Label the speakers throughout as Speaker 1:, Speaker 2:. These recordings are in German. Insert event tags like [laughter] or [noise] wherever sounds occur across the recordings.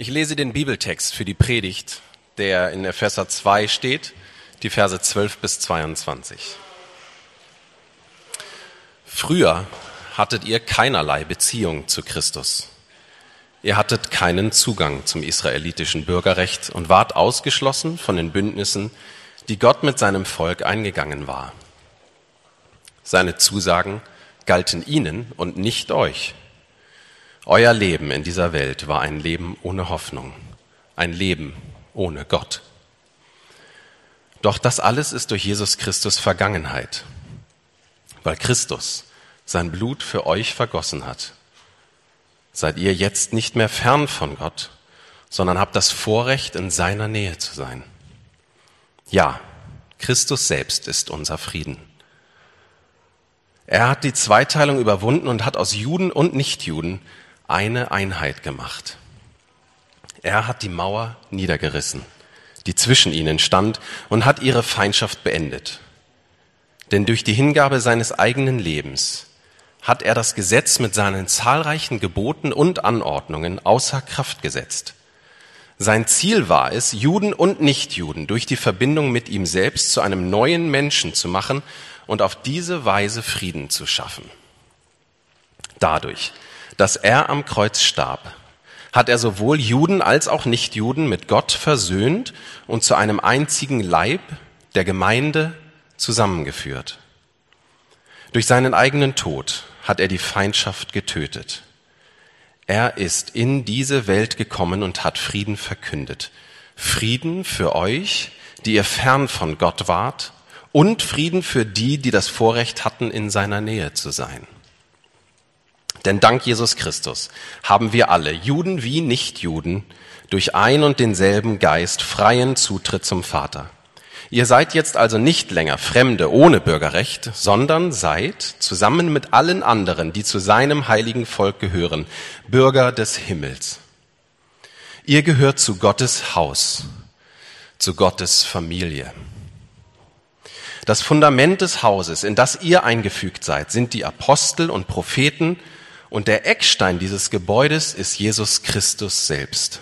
Speaker 1: Ich lese den Bibeltext für die Predigt, der in Epheser 2 steht, die Verse 12 bis 22. Früher hattet ihr keinerlei Beziehung zu Christus. Ihr hattet keinen Zugang zum israelitischen Bürgerrecht und wart ausgeschlossen von den Bündnissen, die Gott mit seinem Volk eingegangen war. Seine Zusagen galten ihnen und nicht euch. Euer Leben in dieser Welt war ein Leben ohne Hoffnung, ein Leben ohne Gott. Doch das alles ist durch Jesus Christus Vergangenheit, weil Christus sein Blut für euch vergossen hat. Seid ihr jetzt nicht mehr fern von Gott, sondern habt das Vorrecht, in seiner Nähe zu sein. Ja, Christus selbst ist unser Frieden. Er hat die Zweiteilung überwunden und hat aus Juden und Nichtjuden eine Einheit gemacht. Er hat die Mauer niedergerissen, die zwischen ihnen stand, und hat ihre Feindschaft beendet. Denn durch die Hingabe seines eigenen Lebens hat er das Gesetz mit seinen zahlreichen Geboten und Anordnungen außer Kraft gesetzt. Sein Ziel war es, Juden und Nichtjuden durch die Verbindung mit ihm selbst zu einem neuen Menschen zu machen und auf diese Weise Frieden zu schaffen. Dadurch, dass er am Kreuz starb, hat er sowohl Juden als auch Nichtjuden mit Gott versöhnt und zu einem einzigen Leib der Gemeinde zusammengeführt. Durch seinen eigenen Tod hat er die Feindschaft getötet. Er ist in diese Welt gekommen und hat Frieden verkündet. Frieden für euch, die ihr fern von Gott wart, und Frieden für die, die das Vorrecht hatten, in seiner Nähe zu sein. Denn dank Jesus Christus haben wir alle, Juden wie Nichtjuden, durch ein und denselben Geist freien Zutritt zum Vater. Ihr seid jetzt also nicht länger Fremde ohne Bürgerrecht, sondern seid zusammen mit allen anderen, die zu seinem heiligen Volk gehören, Bürger des Himmels. Ihr gehört zu Gottes Haus, zu Gottes Familie. Das Fundament des Hauses, in das ihr eingefügt seid, sind die Apostel und Propheten, und der Eckstein dieses Gebäudes ist Jesus Christus selbst.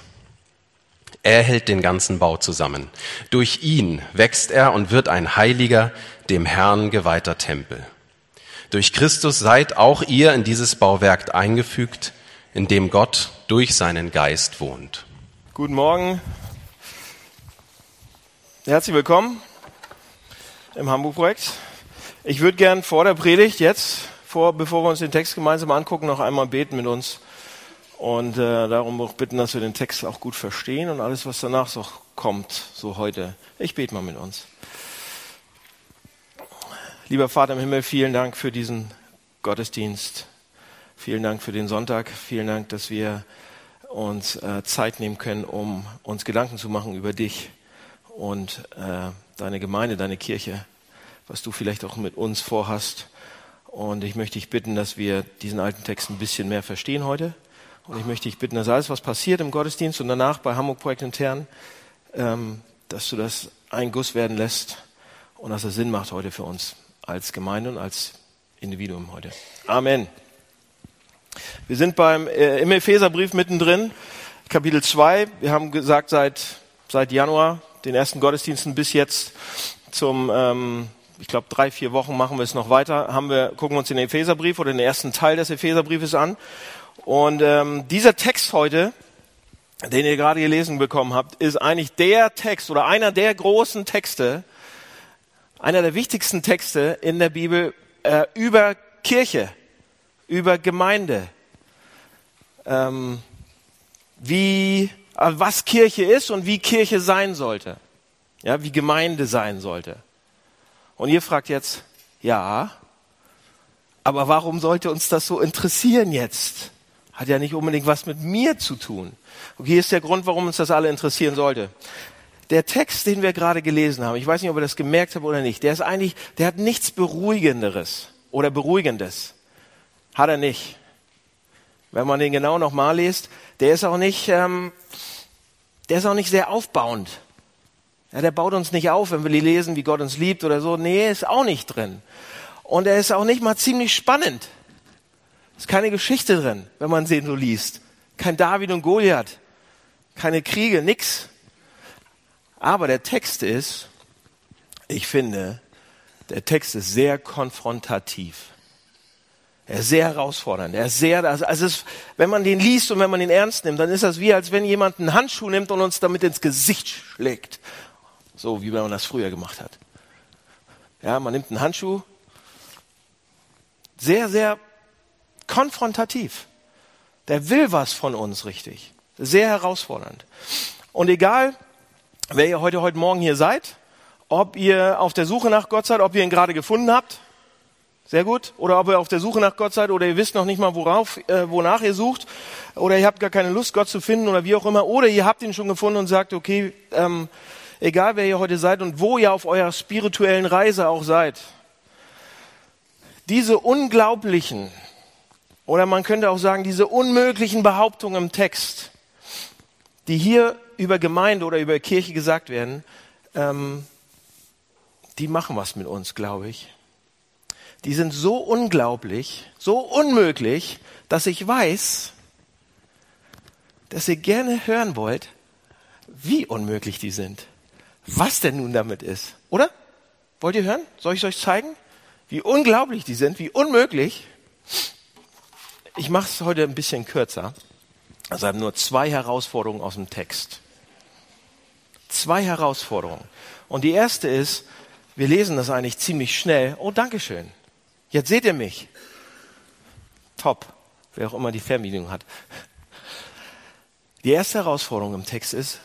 Speaker 1: Er hält den ganzen Bau zusammen. Durch ihn wächst er und wird ein heiliger, dem Herrn geweihter Tempel. Durch Christus seid auch ihr in dieses Bauwerk eingefügt, in dem Gott durch seinen Geist wohnt.
Speaker 2: Guten Morgen. Herzlich willkommen im Hamburg-Projekt. Ich würde gern vor der Predigt jetzt, vor, bevor wir uns den Text gemeinsam angucken, noch einmal beten mit uns und äh, darum auch bitten, dass wir den Text auch gut verstehen und alles, was danach so kommt, so heute. Ich bete mal mit uns. Lieber Vater im Himmel, vielen Dank für diesen Gottesdienst. Vielen Dank für den Sonntag. Vielen Dank, dass wir uns äh, Zeit nehmen können, um uns Gedanken zu machen über dich und äh, deine Gemeinde, deine Kirche, was du vielleicht auch mit uns vorhast. Und ich möchte dich bitten, dass wir diesen alten Text ein bisschen mehr verstehen heute und ich möchte dich bitten, dass alles, was passiert im Gottesdienst und danach bei Hamburg Projekt intern, ähm, dass du das ein Guss werden lässt und dass es Sinn macht heute für uns als Gemeinde und als Individuum heute. Amen. Wir sind beim, äh, im Epheserbrief mittendrin, Kapitel 2. Wir haben gesagt, seit, seit Januar, den ersten Gottesdiensten bis jetzt zum, ähm, ich glaube, drei, vier Wochen machen wir es noch weiter, haben wir, gucken uns den Epheserbrief oder den ersten Teil des Epheserbriefes an. Und ähm, dieser Text heute, den ihr gerade gelesen bekommen habt, ist eigentlich der Text oder einer der großen Texte, einer der wichtigsten Texte in der Bibel äh, über Kirche, über Gemeinde, ähm, wie äh, was Kirche ist und wie Kirche sein sollte, ja, wie Gemeinde sein sollte. Und ihr fragt jetzt, ja, aber warum sollte uns das so interessieren jetzt? Hat ja nicht unbedingt was mit mir zu tun. Und hier ist der Grund, warum uns das alle interessieren sollte. Der Text, den wir gerade gelesen haben, ich weiß nicht, ob ihr das gemerkt habt oder nicht, der ist eigentlich, der hat nichts Beruhigenderes oder Beruhigendes. Hat er nicht. Wenn man den genau nochmal liest, der ist auch nicht, ähm, der ist auch nicht sehr aufbauend. Ja, der baut uns nicht auf, wenn wir lesen, wie Gott uns liebt oder so. Nee, ist auch nicht drin. Und er ist auch nicht mal ziemlich spannend. Ist keine Geschichte drin, wenn man den so liest. Kein David und Goliath. keine Kriege, nix. Aber der Text ist, ich finde, der Text ist sehr konfrontativ. Er ist sehr herausfordernd. Er ist sehr, also es, wenn man den liest und wenn man den ernst nimmt, dann ist das wie, als wenn jemand einen Handschuh nimmt und uns damit ins Gesicht schlägt. So wie man das früher gemacht hat. Ja, man nimmt einen Handschuh. Sehr, sehr konfrontativ. Der will was von uns richtig. Sehr herausfordernd. Und egal, wer ihr heute, heute Morgen hier seid, ob ihr auf der Suche nach Gott seid, ob ihr ihn gerade gefunden habt, sehr gut. Oder ob ihr auf der Suche nach Gott seid oder ihr wisst noch nicht mal, worauf, äh, wonach ihr sucht. Oder ihr habt gar keine Lust, Gott zu finden oder wie auch immer. Oder ihr habt ihn schon gefunden und sagt, okay, ähm, egal wer ihr heute seid und wo ihr auf eurer spirituellen Reise auch seid. Diese unglaublichen, oder man könnte auch sagen, diese unmöglichen Behauptungen im Text, die hier über Gemeinde oder über Kirche gesagt werden, ähm, die machen was mit uns, glaube ich die sind so unglaublich, so unmöglich, dass ich weiß, dass ihr gerne hören wollt, wie unmöglich die sind. Was denn nun damit ist. Oder? Wollt ihr hören? Soll ich euch zeigen? Wie unglaublich die sind, wie unmöglich. Ich mache es heute ein bisschen kürzer. Also habe nur zwei Herausforderungen aus dem Text. Zwei Herausforderungen. Und die erste ist, wir lesen das eigentlich ziemlich schnell. Oh, Dankeschön. Jetzt seht ihr mich. Top. Wer auch immer die Fernbedienung hat. Die erste Herausforderung im Text ist,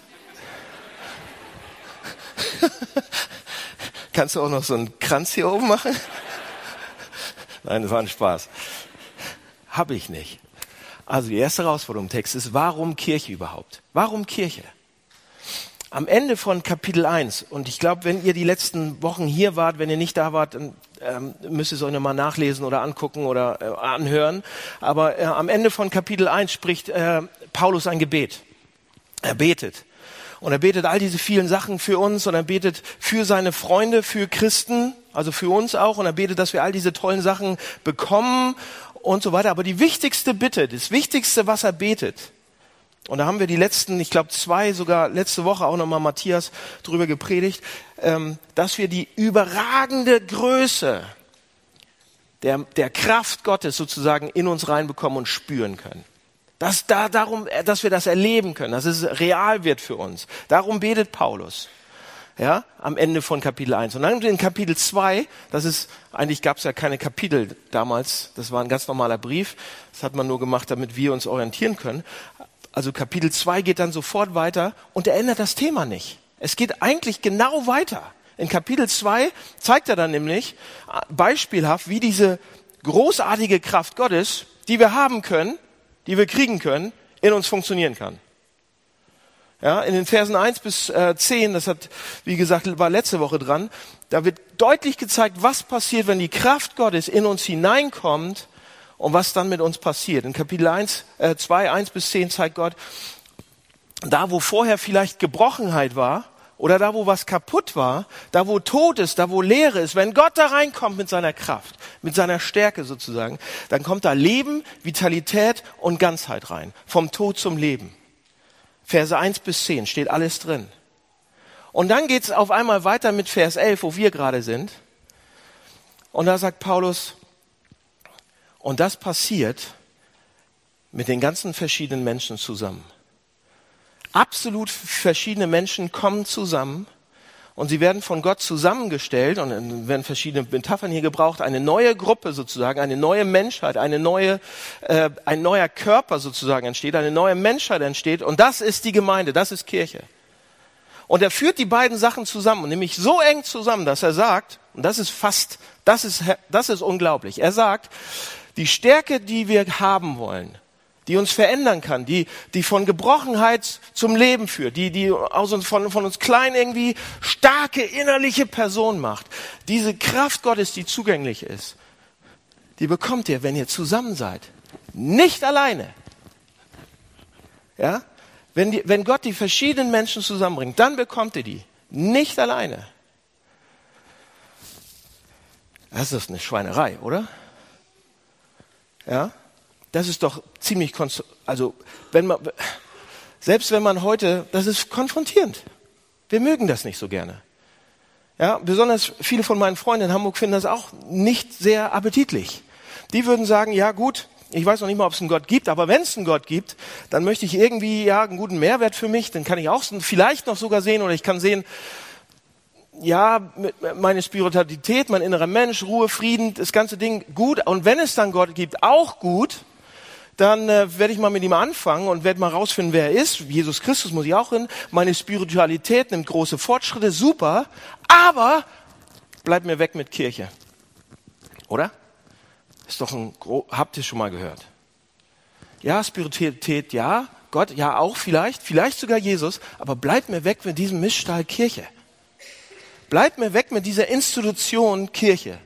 Speaker 2: [laughs] kannst du auch noch so einen Kranz hier oben machen? [laughs] Nein, das war ein Spaß. Habe ich nicht. Also die erste Herausforderung im Text ist, warum Kirche überhaupt? Warum Kirche? Am Ende von Kapitel 1, und ich glaube, wenn ihr die letzten Wochen hier wart, wenn ihr nicht da wart, dann ähm, müsst ihr es euch nochmal nachlesen oder angucken oder äh, anhören. Aber äh, am Ende von Kapitel 1 spricht äh, Paulus ein Gebet. Er betet. Und er betet all diese vielen Sachen für uns und er betet für seine Freunde, für Christen, also für uns auch. Und er betet, dass wir all diese tollen Sachen bekommen und so weiter. Aber die wichtigste Bitte, das Wichtigste, was er betet, und da haben wir die letzten, ich glaube zwei, sogar letzte Woche auch nochmal Matthias drüber gepredigt, ähm, dass wir die überragende Größe der, der Kraft Gottes sozusagen in uns reinbekommen und spüren können. Dass, da, darum, dass wir das erleben können, dass es real wird für uns. Darum betet Paulus. Ja, am Ende von Kapitel 1. Und dann in Kapitel 2, das ist, eigentlich gab es ja keine Kapitel damals, das war ein ganz normaler Brief, das hat man nur gemacht, damit wir uns orientieren können. Also Kapitel 2 geht dann sofort weiter und er ändert das Thema nicht. Es geht eigentlich genau weiter. In Kapitel 2 zeigt er dann nämlich äh, beispielhaft, wie diese großartige Kraft Gottes, die wir haben können, die wir kriegen können, in uns funktionieren kann. Ja, in den Versen 1 bis äh, 10, das hat, wie gesagt, war letzte Woche dran, da wird deutlich gezeigt, was passiert, wenn die Kraft Gottes in uns hineinkommt und was dann mit uns passiert. In Kapitel 1, äh, 2, 1 bis 10 zeigt Gott, da wo vorher vielleicht Gebrochenheit war, oder da, wo was kaputt war, da, wo Tod ist, da, wo Leere ist, wenn Gott da reinkommt mit seiner Kraft, mit seiner Stärke sozusagen, dann kommt da Leben, Vitalität und Ganzheit rein. Vom Tod zum Leben. Verse 1 bis 10 steht alles drin. Und dann geht's auf einmal weiter mit Vers 11, wo wir gerade sind. Und da sagt Paulus, und das passiert mit den ganzen verschiedenen Menschen zusammen. Absolut verschiedene Menschen kommen zusammen und sie werden von Gott zusammengestellt und werden verschiedene Metaphern hier gebraucht, eine neue Gruppe sozusagen, eine neue Menschheit, eine neue, äh, ein neuer Körper sozusagen entsteht, eine neue Menschheit entsteht und das ist die Gemeinde, das ist Kirche. Und er führt die beiden Sachen zusammen, nämlich so eng zusammen, dass er sagt, und das ist fast, das ist, das ist unglaublich, er sagt, die Stärke, die wir haben wollen, die uns verändern kann, die, die von Gebrochenheit zum Leben führt, die, die aus uns, von, von uns klein irgendwie starke innerliche Person macht. Diese Kraft Gottes, die zugänglich ist, die bekommt ihr, wenn ihr zusammen seid. Nicht alleine. Ja? Wenn, die, wenn Gott die verschiedenen Menschen zusammenbringt, dann bekommt ihr die. Nicht alleine. Das ist eine Schweinerei, oder? Ja? Das ist doch ziemlich, also wenn man, Selbst wenn man heute, das ist konfrontierend. Wir mögen das nicht so gerne. Ja, besonders viele von meinen Freunden in Hamburg finden das auch nicht sehr appetitlich. Die würden sagen, ja gut, ich weiß noch nicht mal, ob es einen Gott gibt, aber wenn es einen Gott gibt, dann möchte ich irgendwie ja einen guten Mehrwert für mich, dann kann ich auch vielleicht noch sogar sehen oder ich kann sehen, ja, meine Spiritualität, mein innerer Mensch, Ruhe, Frieden, das ganze Ding gut. Und wenn es dann Gott gibt, auch gut, dann äh, werde ich mal mit ihm anfangen und werde mal rausfinden, wer er ist. Jesus Christus muss ich auch hin. Meine Spiritualität nimmt große Fortschritte, super. Aber bleib mir weg mit Kirche. Oder? Ist doch ein, habt ihr schon mal gehört? Ja, Spiritualität, ja. Gott, ja auch vielleicht. Vielleicht sogar Jesus. Aber bleib mir weg mit diesem Missstall Kirche. Bleibt mir weg mit dieser Institution Kirche.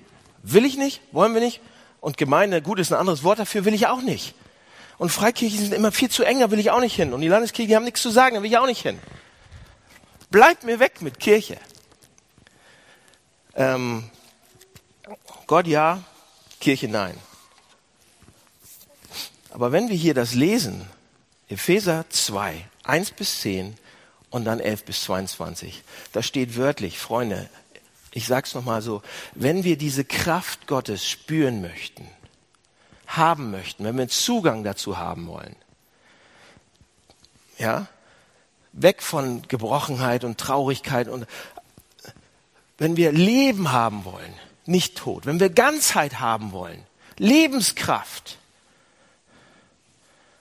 Speaker 2: Will ich nicht, wollen wir nicht. Und Gemeinde, gut, ist ein anderes Wort dafür, will ich auch nicht. Und Freikirchen sind immer viel zu eng, da will ich auch nicht hin. Und die Landeskirchen die haben nichts zu sagen, da will ich auch nicht hin. Bleibt mir weg mit Kirche. Ähm, Gott ja, Kirche nein. Aber wenn wir hier das lesen, Epheser 2, 1 bis 10, und dann 11 bis 22. Da steht wörtlich, Freunde, ich sag's noch mal so, wenn wir diese Kraft Gottes spüren möchten, haben möchten, wenn wir Zugang dazu haben wollen, ja, weg von Gebrochenheit und Traurigkeit und wenn wir Leben haben wollen, nicht Tod, wenn wir Ganzheit haben wollen, Lebenskraft,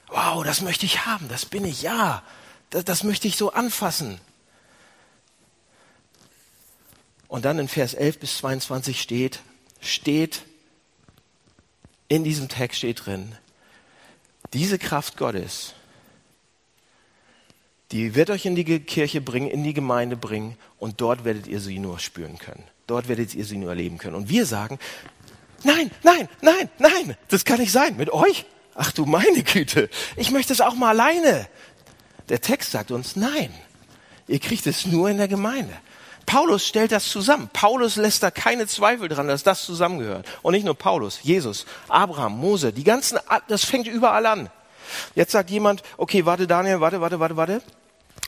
Speaker 2: wow, das möchte ich haben, das bin ich, ja, das, das möchte ich so anfassen. Und dann in Vers 11 bis 22 steht, steht, in diesem Text steht drin, diese Kraft Gottes, die wird euch in die Kirche bringen, in die Gemeinde bringen und dort werdet ihr sie nur spüren können. Dort werdet ihr sie nur erleben können. Und wir sagen, nein, nein, nein, nein, das kann nicht sein. Mit euch? Ach du meine Güte, ich möchte es auch mal alleine. Der Text sagt uns, nein, ihr kriegt es nur in der Gemeinde. Paulus stellt das zusammen. Paulus lässt da keine Zweifel dran, dass das zusammengehört. Und nicht nur Paulus, Jesus, Abraham, Mose, die ganzen, das fängt überall an. Jetzt sagt jemand, okay, warte Daniel, warte, warte, warte, warte.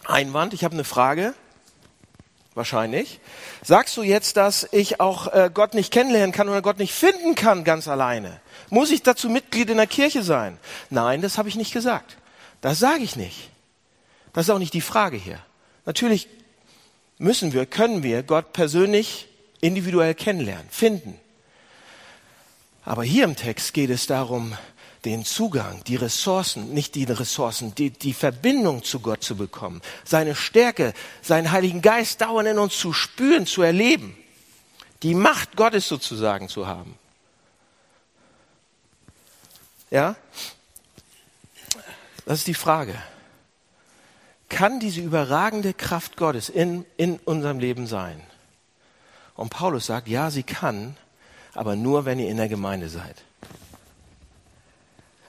Speaker 2: Einwand, ich habe eine Frage. Wahrscheinlich. Sagst du jetzt, dass ich auch äh, Gott nicht kennenlernen kann oder Gott nicht finden kann ganz alleine? Muss ich dazu Mitglied in der Kirche sein? Nein, das habe ich nicht gesagt. Das sage ich nicht. Das ist auch nicht die Frage hier. Natürlich müssen wir, können wir Gott persönlich, individuell kennenlernen, finden. Aber hier im Text geht es darum, den Zugang, die Ressourcen, nicht die Ressourcen, die, die Verbindung zu Gott zu bekommen, seine Stärke, seinen Heiligen Geist dauernd in uns zu spüren, zu erleben, die Macht Gottes sozusagen zu haben. Ja? Das ist die Frage kann diese überragende Kraft Gottes in, in unserem Leben sein? Und Paulus sagt, ja, sie kann, aber nur, wenn ihr in der Gemeinde seid.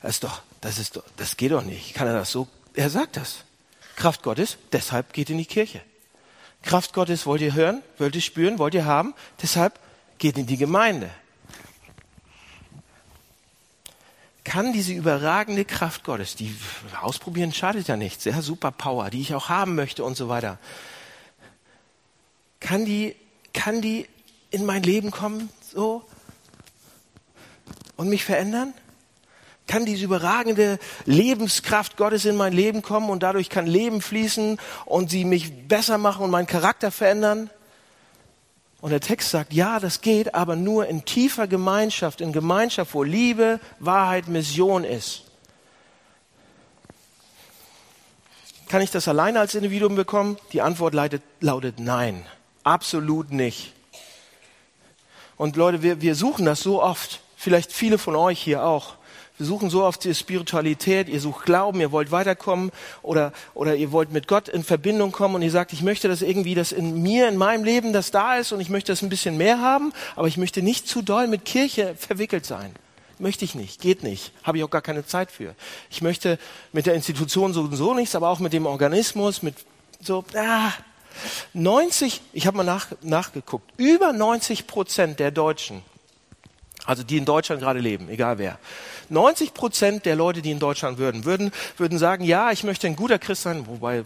Speaker 2: Das ist doch, das ist doch, das geht doch nicht. Kann er das so? Er sagt das. Kraft Gottes, deshalb geht in die Kirche. Kraft Gottes wollt ihr hören, wollt ihr spüren, wollt ihr haben, deshalb geht in die Gemeinde. Kann diese überragende Kraft Gottes, die ausprobieren schadet ja nichts, ja, super Power, die ich auch haben möchte und so weiter, kann die, kann die in mein Leben kommen, so, und mich verändern? Kann diese überragende Lebenskraft Gottes in mein Leben kommen und dadurch kann Leben fließen und sie mich besser machen und meinen Charakter verändern? Und der Text sagt, ja, das geht, aber nur in tiefer Gemeinschaft, in Gemeinschaft, wo Liebe, Wahrheit, Mission ist. Kann ich das alleine als Individuum bekommen? Die Antwort lautet, lautet nein, absolut nicht. Und Leute, wir, wir suchen das so oft, vielleicht viele von euch hier auch. Wir suchen so oft die Spiritualität, ihr sucht Glauben, ihr wollt weiterkommen oder, oder ihr wollt mit Gott in Verbindung kommen und ihr sagt, ich möchte das irgendwie, dass in mir, in meinem Leben das da ist und ich möchte das ein bisschen mehr haben, aber ich möchte nicht zu doll mit Kirche verwickelt sein. Möchte ich nicht, geht nicht, habe ich auch gar keine Zeit für. Ich möchte mit der Institution so und so nichts, aber auch mit dem Organismus, mit so, ah, 90, ich habe mal nach, nachgeguckt, über 90 Prozent der Deutschen Also die in Deutschland gerade leben, egal wer. 90 Prozent der Leute, die in Deutschland würden, würden, würden sagen, ja, ich möchte ein guter Christ sein, wobei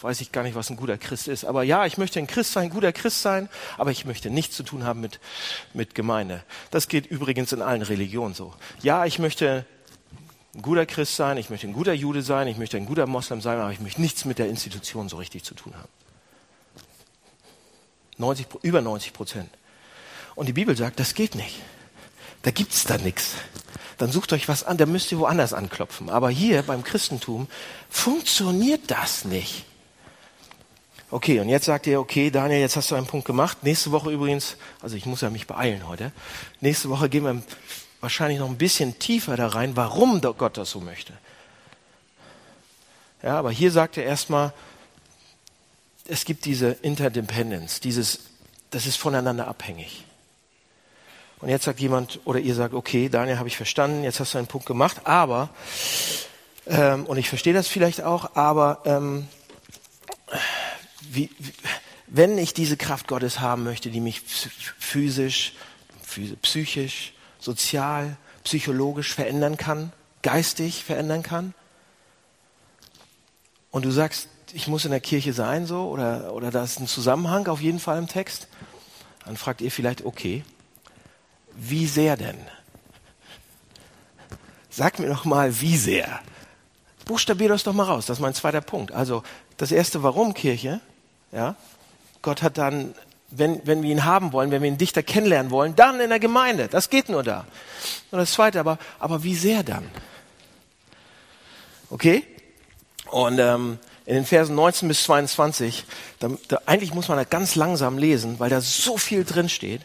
Speaker 2: weiß ich gar nicht, was ein guter Christ ist. Aber ja, ich möchte ein Christ sein, ein guter Christ sein, aber ich möchte nichts zu tun haben mit, mit Gemeinde. Das geht übrigens in allen Religionen so. Ja, ich möchte ein guter Christ sein, ich möchte ein guter Jude sein, ich möchte ein guter Moslem sein, aber ich möchte nichts mit der Institution so richtig zu tun haben. 90, über 90 Prozent. Und die Bibel sagt, das geht nicht. Da gibt's da nichts. Dann sucht euch was an, da müsst ihr woanders anklopfen. Aber hier beim Christentum funktioniert das nicht. Okay, und jetzt sagt ihr, okay, Daniel, jetzt hast du einen Punkt gemacht. Nächste Woche übrigens, also ich muss ja mich beeilen heute. Nächste Woche gehen wir wahrscheinlich noch ein bisschen tiefer da rein, warum Gott das so möchte. Ja, aber hier sagt er erstmal, es gibt diese Interdependence, dieses, das ist voneinander abhängig. Und jetzt sagt jemand, oder ihr sagt, okay, Daniel, habe ich verstanden, jetzt hast du einen Punkt gemacht, aber, ähm, und ich verstehe das vielleicht auch, aber ähm, wie, wenn ich diese Kraft Gottes haben möchte, die mich physisch, psychisch, sozial, psychologisch verändern kann, geistig verändern kann, und du sagst, ich muss in der Kirche sein, so, oder, oder da ist ein Zusammenhang auf jeden Fall im Text, dann fragt ihr vielleicht, okay, wie sehr denn? Sag mir doch mal, wie sehr. Buchstabier das doch mal raus, das ist mein zweiter Punkt. Also, das erste, warum Kirche? Ja? Gott hat dann, wenn, wenn wir ihn haben wollen, wenn wir ihn dichter kennenlernen wollen, dann in der Gemeinde. Das geht nur da. Und das Zweite, aber, aber wie sehr dann? Okay? Und ähm, in den Versen 19 bis 22, da, da, eigentlich muss man da ganz langsam lesen, weil da so viel drin steht.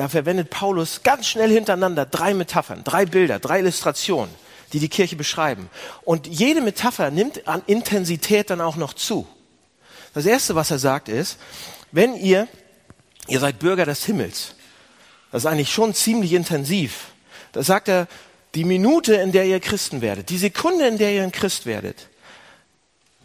Speaker 2: Da verwendet Paulus ganz schnell hintereinander drei Metaphern, drei Bilder, drei Illustrationen, die die Kirche beschreiben. Und jede Metapher nimmt an Intensität dann auch noch zu. Das erste, was er sagt, ist, wenn ihr, ihr seid Bürger des Himmels, das ist eigentlich schon ziemlich intensiv. Da sagt er, die Minute, in der ihr Christen werdet, die Sekunde, in der ihr ein Christ werdet,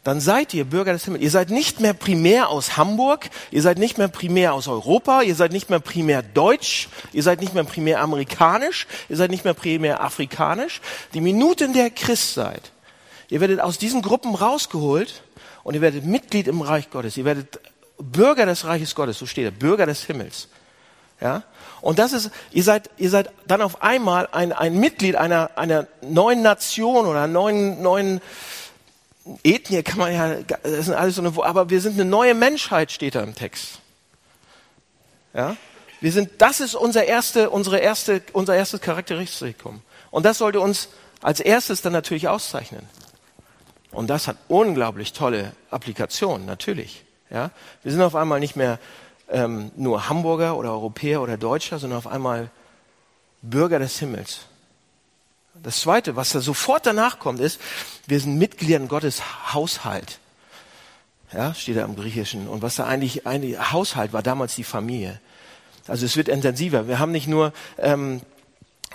Speaker 2: dann seid ihr Bürger des Himmels. Ihr seid nicht mehr primär aus Hamburg, ihr seid nicht mehr primär aus Europa, ihr seid nicht mehr primär deutsch, ihr seid nicht mehr primär amerikanisch, ihr seid nicht mehr primär afrikanisch. Die Minute, in der ihr Christ seid, ihr werdet aus diesen Gruppen rausgeholt und ihr werdet Mitglied im Reich Gottes. Ihr werdet Bürger des Reiches Gottes, so steht er, Bürger des Himmels. Ja? Und das ist, ihr seid, ihr seid dann auf einmal ein, ein Mitglied einer, einer neuen Nation oder neuen, neuen Ethnie, kann man ja, das sind alles so eine, aber wir sind eine neue Menschheit, steht da im Text. Ja? Wir sind, das ist unser erste, unsere erste, unser erstes Charakteristikum. Und das sollte uns als erstes dann natürlich auszeichnen. Und das hat unglaublich tolle Applikationen, natürlich. Ja? Wir sind auf einmal nicht mehr ähm, nur Hamburger oder Europäer oder Deutscher, sondern auf einmal Bürger des Himmels. Das Zweite, was da sofort danach kommt, ist, wir sind Mitglieder in Gottes Haushalt. Ja, steht da im Griechischen. Und was da eigentlich, eigentlich Haushalt war damals die Familie. Also es wird intensiver. Wir haben nicht nur ähm,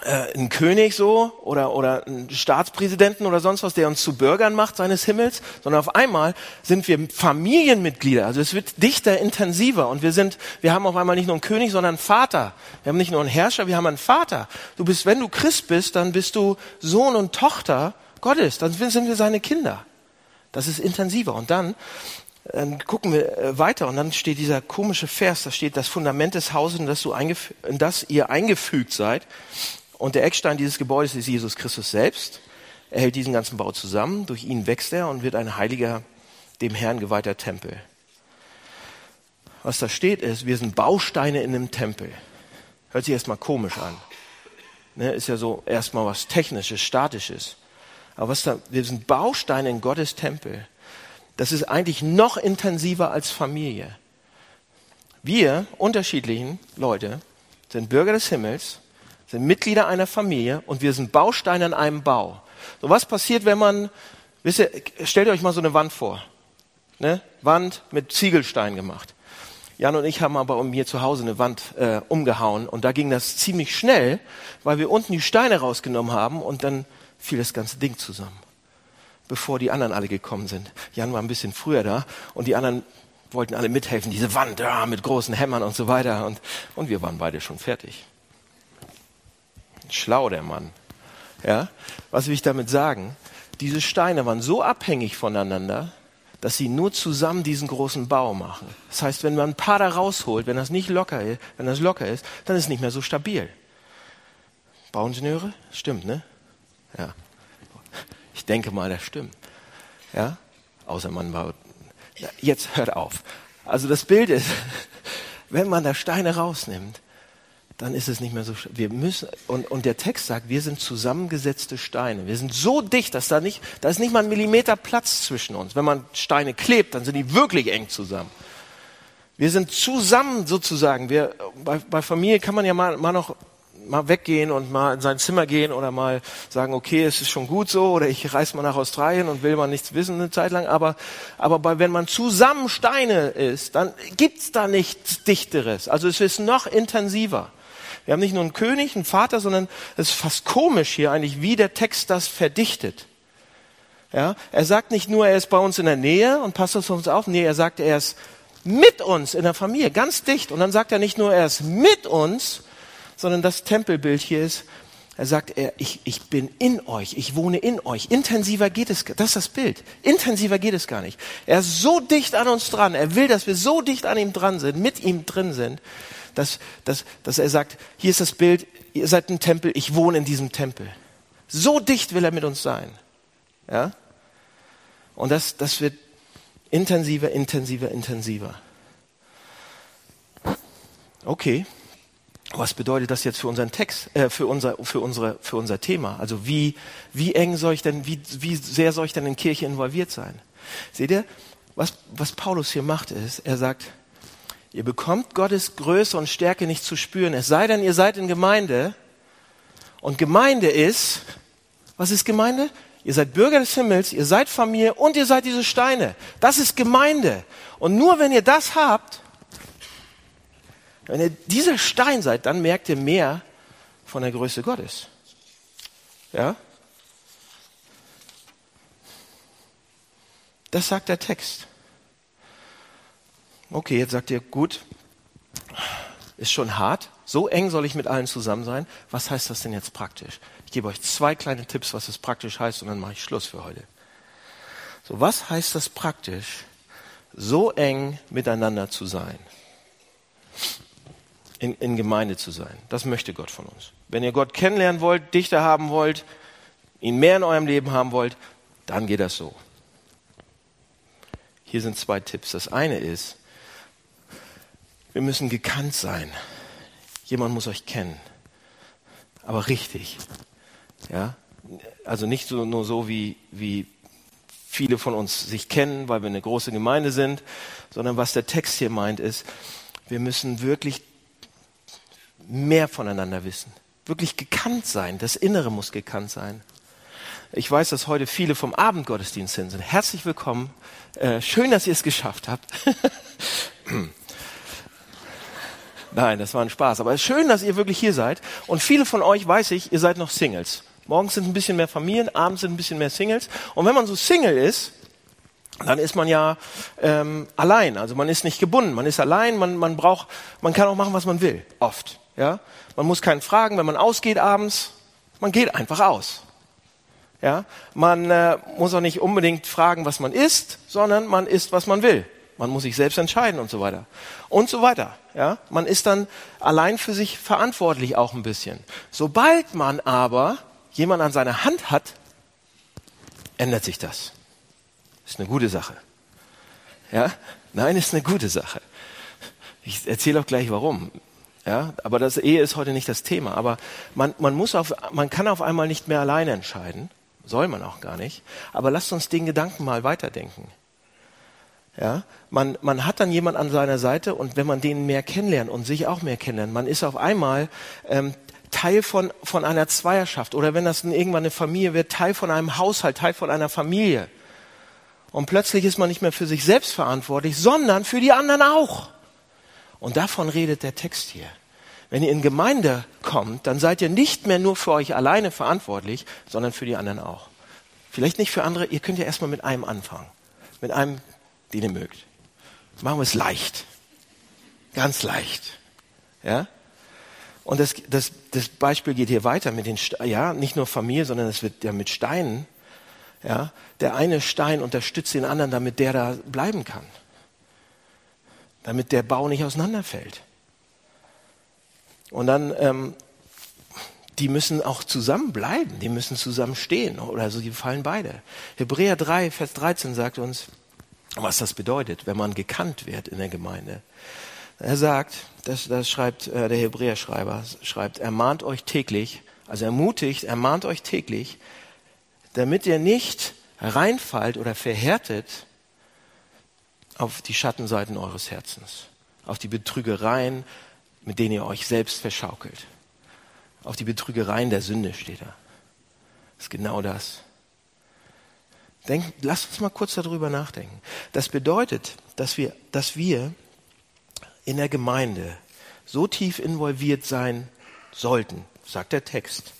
Speaker 2: äh, einen König so oder, oder einen Staatspräsidenten oder sonst was, der uns zu Bürgern macht seines Himmels, sondern auf einmal sind wir Familienmitglieder. Also es wird dichter, intensiver und wir sind, wir haben auf einmal nicht nur einen König, sondern einen Vater. Wir haben nicht nur einen Herrscher, wir haben einen Vater. Du bist, wenn du Christ bist, dann bist du Sohn und Tochter Gottes. Dann sind wir seine Kinder. Das ist intensiver. Und dann, dann gucken wir äh, weiter und dann steht dieser komische Vers, da steht das Fundament des Hauses, in das, du in das ihr eingefügt seid. Und der Eckstein dieses Gebäudes ist Jesus Christus selbst. Er hält diesen ganzen Bau zusammen. Durch ihn wächst er und wird ein heiliger, dem Herrn geweihter Tempel. Was da steht ist, wir sind Bausteine in einem Tempel. Hört sich erstmal komisch an. Ne, ist ja so erstmal was Technisches, Statisches. Aber was da, wir sind Bausteine in Gottes Tempel. Das ist eigentlich noch intensiver als Familie. Wir, unterschiedlichen Leute, sind Bürger des Himmels sind Mitglieder einer Familie und wir sind Bausteine an einem Bau. So was passiert, wenn man, wisst ihr, stellt euch mal so eine Wand vor. Ne? Wand mit Ziegelstein gemacht. Jan und ich haben aber um mir zu Hause eine Wand äh, umgehauen und da ging das ziemlich schnell, weil wir unten die Steine rausgenommen haben und dann fiel das ganze Ding zusammen, bevor die anderen alle gekommen sind. Jan war ein bisschen früher da und die anderen wollten alle mithelfen, diese Wand ja, mit großen Hämmern und so weiter und, und wir waren beide schon fertig. Schlau der Mann. Ja? Was will ich damit sagen? Diese Steine waren so abhängig voneinander, dass sie nur zusammen diesen großen Bau machen. Das heißt, wenn man ein paar da rausholt, wenn das nicht locker ist, wenn das locker ist, dann ist es nicht mehr so stabil. Bauingenieure? Stimmt, ne? Ja. Ich denke mal, das stimmt. Ja? Außer man baut. Jetzt hört auf. Also das Bild ist, [laughs] wenn man da Steine rausnimmt, dann ist es nicht mehr so. Wir müssen und, und der Text sagt, wir sind zusammengesetzte Steine. Wir sind so dicht, dass da nicht, da ist nicht mal ein Millimeter Platz zwischen uns. Wenn man Steine klebt, dann sind die wirklich eng zusammen. Wir sind zusammen sozusagen. Wir bei, bei Familie kann man ja mal, mal noch mal weggehen und mal in sein Zimmer gehen oder mal sagen, okay, es ist schon gut so oder ich reise mal nach Australien und will mal nichts wissen eine Zeit lang. Aber, aber bei, wenn man zusammen Steine ist, dann gibt's da nichts Dichteres. Also es ist noch intensiver. Wir haben nicht nur einen König, einen Vater, sondern es ist fast komisch hier eigentlich, wie der Text das verdichtet. Ja, er sagt nicht nur, er ist bei uns in der Nähe und passt auf uns auf. Nee, er sagt, er ist mit uns in der Familie, ganz dicht. Und dann sagt er nicht nur, er ist mit uns, sondern das Tempelbild hier ist, er sagt, er, ich, ich bin in euch, ich wohne in euch. Intensiver geht es, das ist das Bild. Intensiver geht es gar nicht. Er ist so dicht an uns dran. Er will, dass wir so dicht an ihm dran sind, mit ihm drin sind, dass, dass, dass er sagt, hier ist das Bild, ihr seid ein Tempel, ich wohne in diesem Tempel. So dicht will er mit uns sein. Ja? Und das, das wird intensiver, intensiver, intensiver. Okay. Was bedeutet das jetzt für unseren Text, äh, für unser, für unsere, für unser Thema? Also wie, wie eng soll ich denn, wie, wie sehr soll ich denn in Kirche involviert sein? Seht ihr, was, was Paulus hier macht ist, er sagt, ihr bekommt Gottes Größe und Stärke nicht zu spüren, es sei denn, ihr seid in Gemeinde. Und Gemeinde ist, was ist Gemeinde? Ihr seid Bürger des Himmels, ihr seid Familie und ihr seid diese Steine. Das ist Gemeinde. Und nur wenn ihr das habt, wenn ihr dieser Stein seid, dann merkt ihr mehr von der Größe Gottes. Ja? Das sagt der Text. Okay, jetzt sagt ihr, gut, ist schon hart. So eng soll ich mit allen zusammen sein. Was heißt das denn jetzt praktisch? Ich gebe euch zwei kleine Tipps, was es praktisch heißt, und dann mache ich Schluss für heute. So, was heißt das praktisch, so eng miteinander zu sein? in, in Gemeinde zu sein. Das möchte Gott von uns. Wenn ihr Gott kennenlernen wollt, dichter haben wollt, ihn mehr in eurem Leben haben wollt, dann geht das so. Hier sind zwei Tipps. Das eine ist, wir müssen gekannt sein. Jemand muss euch kennen. Aber richtig. Ja? Also nicht so, nur so, wie, wie viele von uns sich kennen, weil wir eine große Gemeinde sind, sondern was der Text hier meint ist, wir müssen wirklich mehr voneinander wissen. Wirklich gekannt sein. Das Innere muss gekannt sein. Ich weiß, dass heute viele vom Abendgottesdienst sind. Herzlich willkommen. Äh, schön, dass ihr es geschafft habt. [laughs] Nein, das war ein Spaß. Aber es ist schön, dass ihr wirklich hier seid. Und viele von euch, weiß ich, ihr seid noch Singles. Morgens sind ein bisschen mehr Familien, abends sind ein bisschen mehr Singles. Und wenn man so Single ist, dann ist man ja ähm, allein. Also man ist nicht gebunden. Man ist allein. Man, man braucht, man kann auch machen, was man will. Oft. Ja? Man muss keinen fragen, wenn man ausgeht abends, man geht einfach aus. Ja? Man äh, muss auch nicht unbedingt fragen, was man isst, sondern man isst, was man will. Man muss sich selbst entscheiden und so weiter. Und so weiter. Ja? Man ist dann allein für sich verantwortlich auch ein bisschen. Sobald man aber jemand an seiner Hand hat, ändert sich das. Ist eine gute Sache. Ja? Nein, ist eine gute Sache. Ich erzähle auch gleich warum. Ja, aber das Ehe ist heute nicht das Thema. Aber man, man muss auf, man kann auf einmal nicht mehr alleine entscheiden. Soll man auch gar nicht. Aber lasst uns den Gedanken mal weiterdenken. Ja, man, man hat dann jemand an seiner Seite und wenn man den mehr kennenlernt und sich auch mehr kennenlernt, man ist auf einmal ähm, Teil von, von einer Zweierschaft oder wenn das irgendwann eine Familie wird, Teil von einem Haushalt, Teil von einer Familie. Und plötzlich ist man nicht mehr für sich selbst verantwortlich, sondern für die anderen auch. Und davon redet der Text hier. Wenn ihr in Gemeinde kommt, dann seid ihr nicht mehr nur für euch alleine verantwortlich, sondern für die anderen auch. Vielleicht nicht für andere, ihr könnt ja erstmal mit einem anfangen. Mit einem, den ihr mögt. Machen wir es leicht. Ganz leicht. Ja? Und das, das, das Beispiel geht hier weiter mit den, ja, nicht nur Familie, sondern es wird ja mit Steinen. Ja, der eine Stein unterstützt den anderen, damit der da bleiben kann. Damit der Bau nicht auseinanderfällt. Und dann, ähm, die müssen auch zusammenbleiben, die müssen zusammen stehen oder so, die fallen beide. Hebräer 3, Vers 13 sagt uns, was das bedeutet, wenn man gekannt wird in der Gemeinde. Er sagt, das, das schreibt äh, der Hebräerschreiber, schreibt, ermahnt euch täglich, also ermutigt, ermahnt euch täglich, damit ihr nicht reinfallt oder verhärtet auf die Schattenseiten eures Herzens, auf die Betrügereien, mit denen ihr euch selbst verschaukelt. Auf die Betrügereien der Sünde steht da. Das ist genau das. Denk, lasst uns mal kurz darüber nachdenken. Das bedeutet, dass wir, dass wir in der Gemeinde so tief involviert sein sollten, sagt der Text,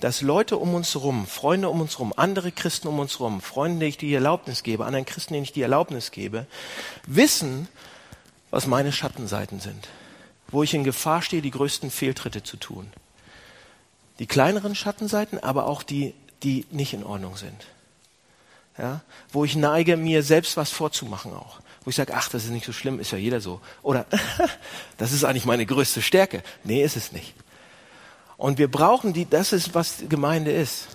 Speaker 2: dass Leute um uns herum, Freunde um uns herum, andere Christen um uns herum, Freunde, denen ich die Erlaubnis gebe, anderen Christen, denen ich die Erlaubnis gebe, wissen, was meine Schattenseiten sind, wo ich in Gefahr stehe, die größten Fehltritte zu tun. Die kleineren Schattenseiten, aber auch die, die nicht in Ordnung sind. Ja? Wo ich neige, mir selbst was vorzumachen auch. Wo ich sage, ach, das ist nicht so schlimm, ist ja jeder so. Oder, [laughs] das ist eigentlich meine größte Stärke. Nee, ist es nicht. Und wir brauchen die, das ist, was Gemeinde ist.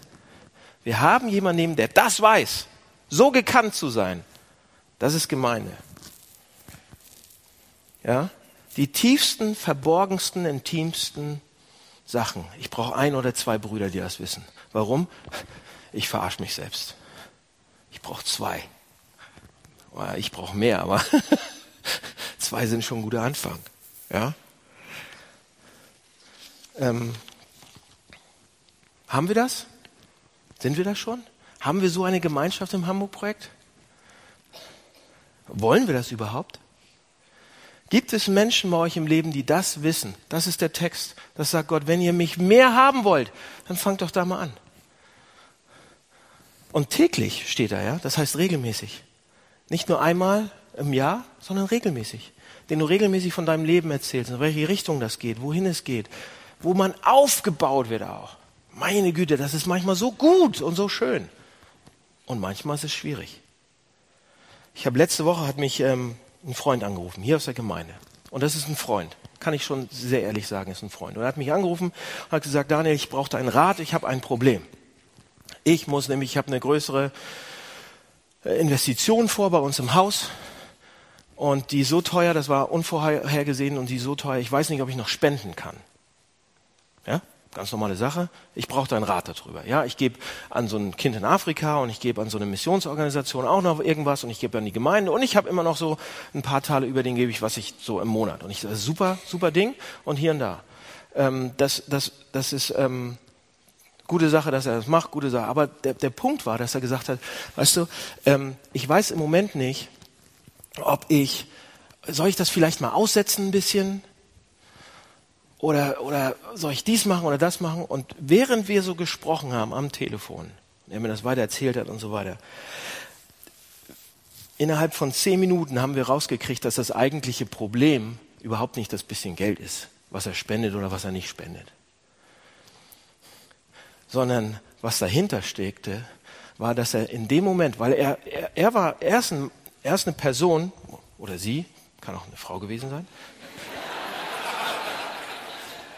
Speaker 2: Wir haben jemanden, der das weiß, so gekannt zu sein. Das ist Gemeinde. Ja? Die tiefsten, verborgensten, intimsten Sachen. Ich brauche ein oder zwei Brüder, die das wissen. Warum? Ich verarsche mich selbst. Ich brauche zwei. Ich brauche mehr, aber [laughs] zwei sind schon ein guter Anfang. Ja? Ähm, haben wir das? Sind wir das schon? Haben wir so eine Gemeinschaft im Hamburg-Projekt? Wollen wir das überhaupt? Gibt es Menschen bei euch im Leben, die das wissen? Das ist der Text. Das sagt Gott, wenn ihr mich mehr haben wollt, dann fangt doch da mal an. Und täglich steht da, ja, das heißt regelmäßig. Nicht nur einmal im Jahr, sondern regelmäßig. Den du regelmäßig von deinem Leben erzählst, in welche Richtung das geht, wohin es geht, wo man aufgebaut wird auch. Meine Güte, das ist manchmal so gut und so schön. Und manchmal ist es schwierig. Ich habe letzte Woche hat mich ähm, ein Freund angerufen, hier aus der Gemeinde. Und das ist ein Freund, kann ich schon sehr ehrlich sagen, ist ein Freund. Und er hat mich angerufen und hat gesagt, Daniel, ich brauche deinen Rat, ich habe ein Problem. Ich muss nämlich, ich habe eine größere äh, Investition vor bei uns im Haus. Und die so teuer, das war unvorhergesehen und die so teuer, ich weiß nicht, ob ich noch spenden kann. Ja? Ganz normale Sache. Ich brauche deinen Rat darüber. Ja, ich gebe an so ein Kind in Afrika und ich gebe an so eine Missionsorganisation auch noch irgendwas und ich gebe an die Gemeinde und ich habe immer noch so ein paar Teile über den gebe ich, was ich so im Monat. Und ich super, super Ding und hier und da. Ähm, das, das, das ist ähm, gute Sache, dass er das macht, gute Sache. Aber der, der Punkt war, dass er gesagt hat, weißt du, ähm, ich weiß im Moment nicht, ob ich soll ich das vielleicht mal aussetzen ein bisschen? oder, oder soll ich dies machen oder das machen? Und während wir so gesprochen haben am Telefon, er mir das weiter erzählt hat und so weiter, innerhalb von zehn Minuten haben wir rausgekriegt, dass das eigentliche Problem überhaupt nicht das bisschen Geld ist, was er spendet oder was er nicht spendet. Sondern was dahinter steckte, war, dass er in dem Moment, weil er, er, er war, er ist, ein, er ist eine Person, oder sie, kann auch eine Frau gewesen sein,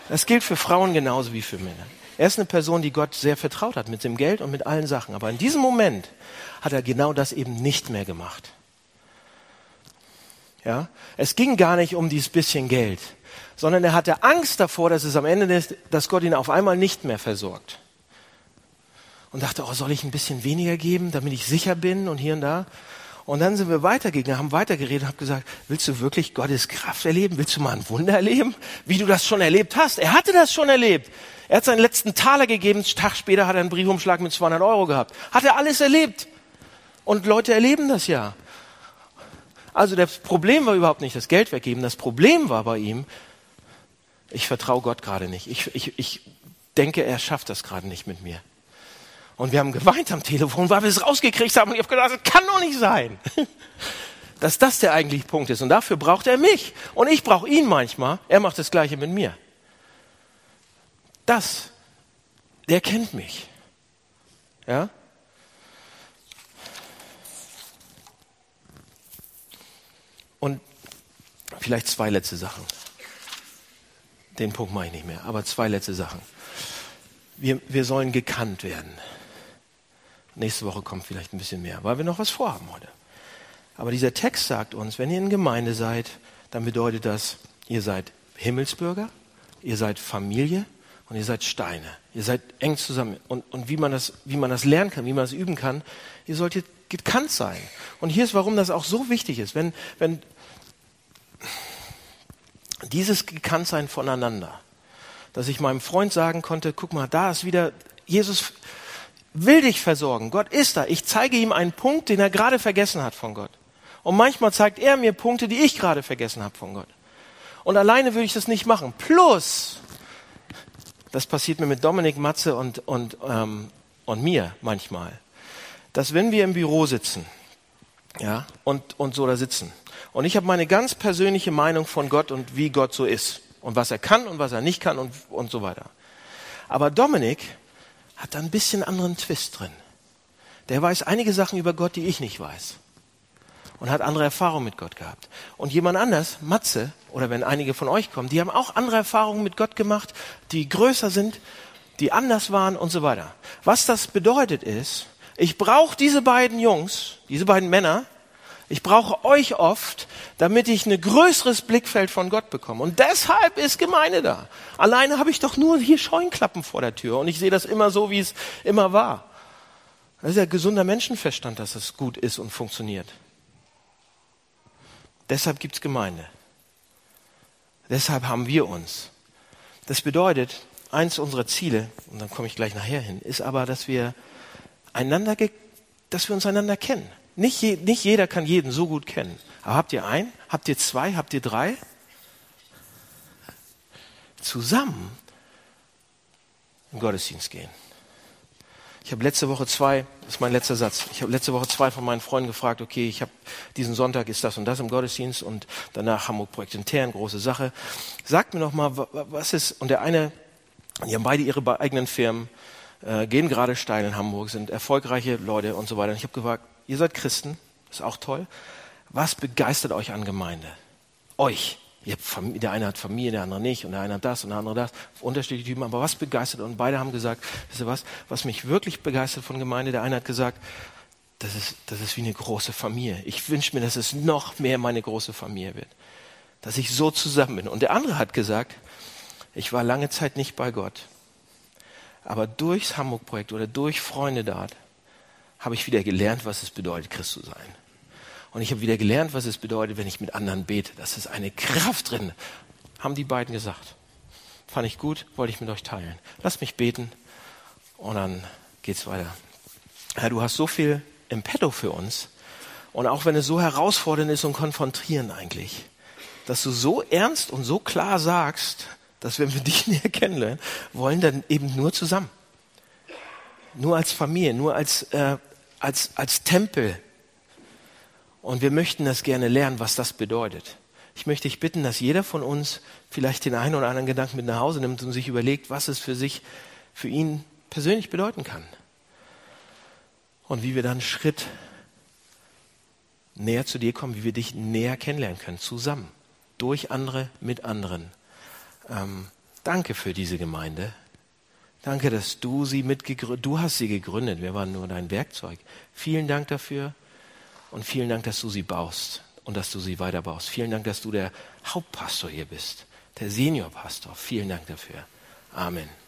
Speaker 2: das gilt für Frauen genauso wie für Männer. Er ist eine Person, die Gott sehr vertraut hat mit dem Geld und mit allen Sachen. Aber in diesem Moment hat er genau das eben nicht mehr gemacht. Ja? Es ging gar nicht um dieses bisschen Geld, sondern er hatte Angst davor, dass es am Ende ist, dass Gott ihn auf einmal nicht mehr versorgt. Und dachte, oh, soll ich ein bisschen weniger geben, damit ich sicher bin und hier und da? Und dann sind wir weitergegangen, haben weitergeredet, haben gesagt, willst du wirklich Gottes Kraft erleben? Willst du mal ein Wunder erleben? Wie du das schon erlebt hast. Er hatte das schon erlebt. Er hat seinen letzten Taler gegeben, einen Tag später hat er einen Briefumschlag mit 200 Euro gehabt. Hat er alles erlebt. Und Leute erleben das ja. Also das Problem war überhaupt nicht das Geld weggeben. Das Problem war bei ihm, ich vertraue Gott gerade nicht. Ich, ich, ich denke, er schafft das gerade nicht mit mir. Und wir haben geweint am Telefon, weil wir es rausgekriegt haben. Und ich habe gedacht, das kann doch nicht sein. [laughs] Dass das der eigentliche Punkt ist. Und dafür braucht er mich. Und ich brauche ihn manchmal. Er macht das Gleiche mit mir. Das, der kennt mich. Ja? Und vielleicht zwei letzte Sachen. Den Punkt mache ich nicht mehr, aber zwei letzte Sachen. Wir, wir sollen gekannt werden. Nächste Woche kommt vielleicht ein bisschen mehr, weil wir noch was vorhaben heute. Aber dieser Text sagt uns, wenn ihr in Gemeinde seid, dann bedeutet das, ihr seid Himmelsbürger, ihr seid Familie und ihr seid Steine. Ihr seid eng zusammen. Und, und wie, man das, wie man das lernen kann, wie man das üben kann, ihr solltet gekannt sein. Und hier ist, warum das auch so wichtig ist. Wenn, wenn dieses Gekanntsein voneinander, dass ich meinem Freund sagen konnte, guck mal, da ist wieder, Jesus will dich versorgen. Gott ist da. Ich zeige ihm einen Punkt, den er gerade vergessen hat von Gott. Und manchmal zeigt er mir Punkte, die ich gerade vergessen habe von Gott. Und alleine würde ich das nicht machen. Plus, das passiert mir mit Dominik, Matze und, und, ähm, und mir manchmal, dass wenn wir im Büro sitzen, ja, und, und so da sitzen, und ich habe meine ganz persönliche Meinung von Gott und wie Gott so ist und was er kann und was er nicht kann und, und so weiter. Aber Dominik hat da ein bisschen anderen Twist drin. Der weiß einige Sachen über Gott, die ich nicht weiß. Und hat andere Erfahrungen mit Gott gehabt. Und jemand anders, Matze, oder wenn einige von euch kommen, die haben auch andere Erfahrungen mit Gott gemacht, die größer sind, die anders waren und so weiter. Was das bedeutet ist, ich brauche diese beiden Jungs, diese beiden Männer, ich brauche euch oft, damit ich ein größeres Blickfeld von Gott bekomme. Und deshalb ist Gemeinde da. Alleine habe ich doch nur hier Scheunklappen vor der Tür und ich sehe das immer so, wie es immer war. Das ist ja gesunder Menschenverstand, dass es gut ist und funktioniert. Deshalb gibt es Gemeinde. Deshalb haben wir uns. Das bedeutet, eins unserer Ziele, und dann komme ich gleich nachher hin, ist aber, dass wir einander, dass wir uns einander kennen. Nicht, je, nicht jeder kann jeden so gut kennen. Aber habt ihr ein? Habt ihr zwei? Habt ihr drei? Zusammen im Gottesdienst gehen. Ich habe letzte Woche zwei, das ist mein letzter Satz, ich habe letzte Woche zwei von meinen Freunden gefragt, okay, ich habe diesen Sonntag ist das und das im Gottesdienst und danach Hamburg Projekt intern, große Sache. Sagt mir noch mal, was ist, und der eine, die haben beide ihre eigenen Firmen, äh, gehen gerade steil in Hamburg, sind erfolgreiche Leute und so weiter. Und ich habe gefragt, ihr seid Christen, ist auch toll. Was begeistert euch an Gemeinde? Euch. Familie, der eine hat Familie, der andere nicht, und der eine hat das und der andere das. Unterschiedliche Typen, aber was begeistert? Und beide haben gesagt, wisst ihr was, was mich wirklich begeistert von Gemeinde, der eine hat gesagt, das ist, das ist wie eine große Familie. Ich wünsche mir, dass es noch mehr meine große Familie wird. Dass ich so zusammen bin. Und der andere hat gesagt, ich war lange Zeit nicht bei Gott. Aber durchs Hamburg-Projekt oder durch Freunde dort habe ich wieder gelernt, was es bedeutet, Christ zu sein. Und ich habe wieder gelernt, was es bedeutet, wenn ich mit anderen bete. Das ist eine Kraft drin. Haben die beiden gesagt. Fand ich gut, wollte ich mit euch teilen. Lasst mich beten und dann geht's weiter. Herr, du hast so viel im Petto für uns. Und auch wenn es so herausfordernd ist und konfrontierend eigentlich, dass du so ernst und so klar sagst, dass wenn wir [laughs] dich näher kennenlernen, wollen dann eben nur zusammen. Nur als Familie, nur als, äh, als, als Tempel. Und wir möchten das gerne lernen, was das bedeutet. Ich möchte dich bitten, dass jeder von uns vielleicht den einen oder anderen Gedanken mit nach Hause nimmt und sich überlegt, was es für sich, für ihn persönlich bedeuten kann. Und wie wir dann Schritt näher zu dir kommen, wie wir dich näher kennenlernen können, zusammen, durch andere, mit anderen. Ähm, danke für diese Gemeinde. Danke, dass du sie mitgegründet, du hast sie gegründet. Wir waren nur dein Werkzeug. Vielen Dank dafür und vielen Dank, dass du sie baust und dass du sie weiterbaust. Vielen Dank, dass du der Hauptpastor hier bist, der Seniorpastor. Vielen Dank dafür. Amen.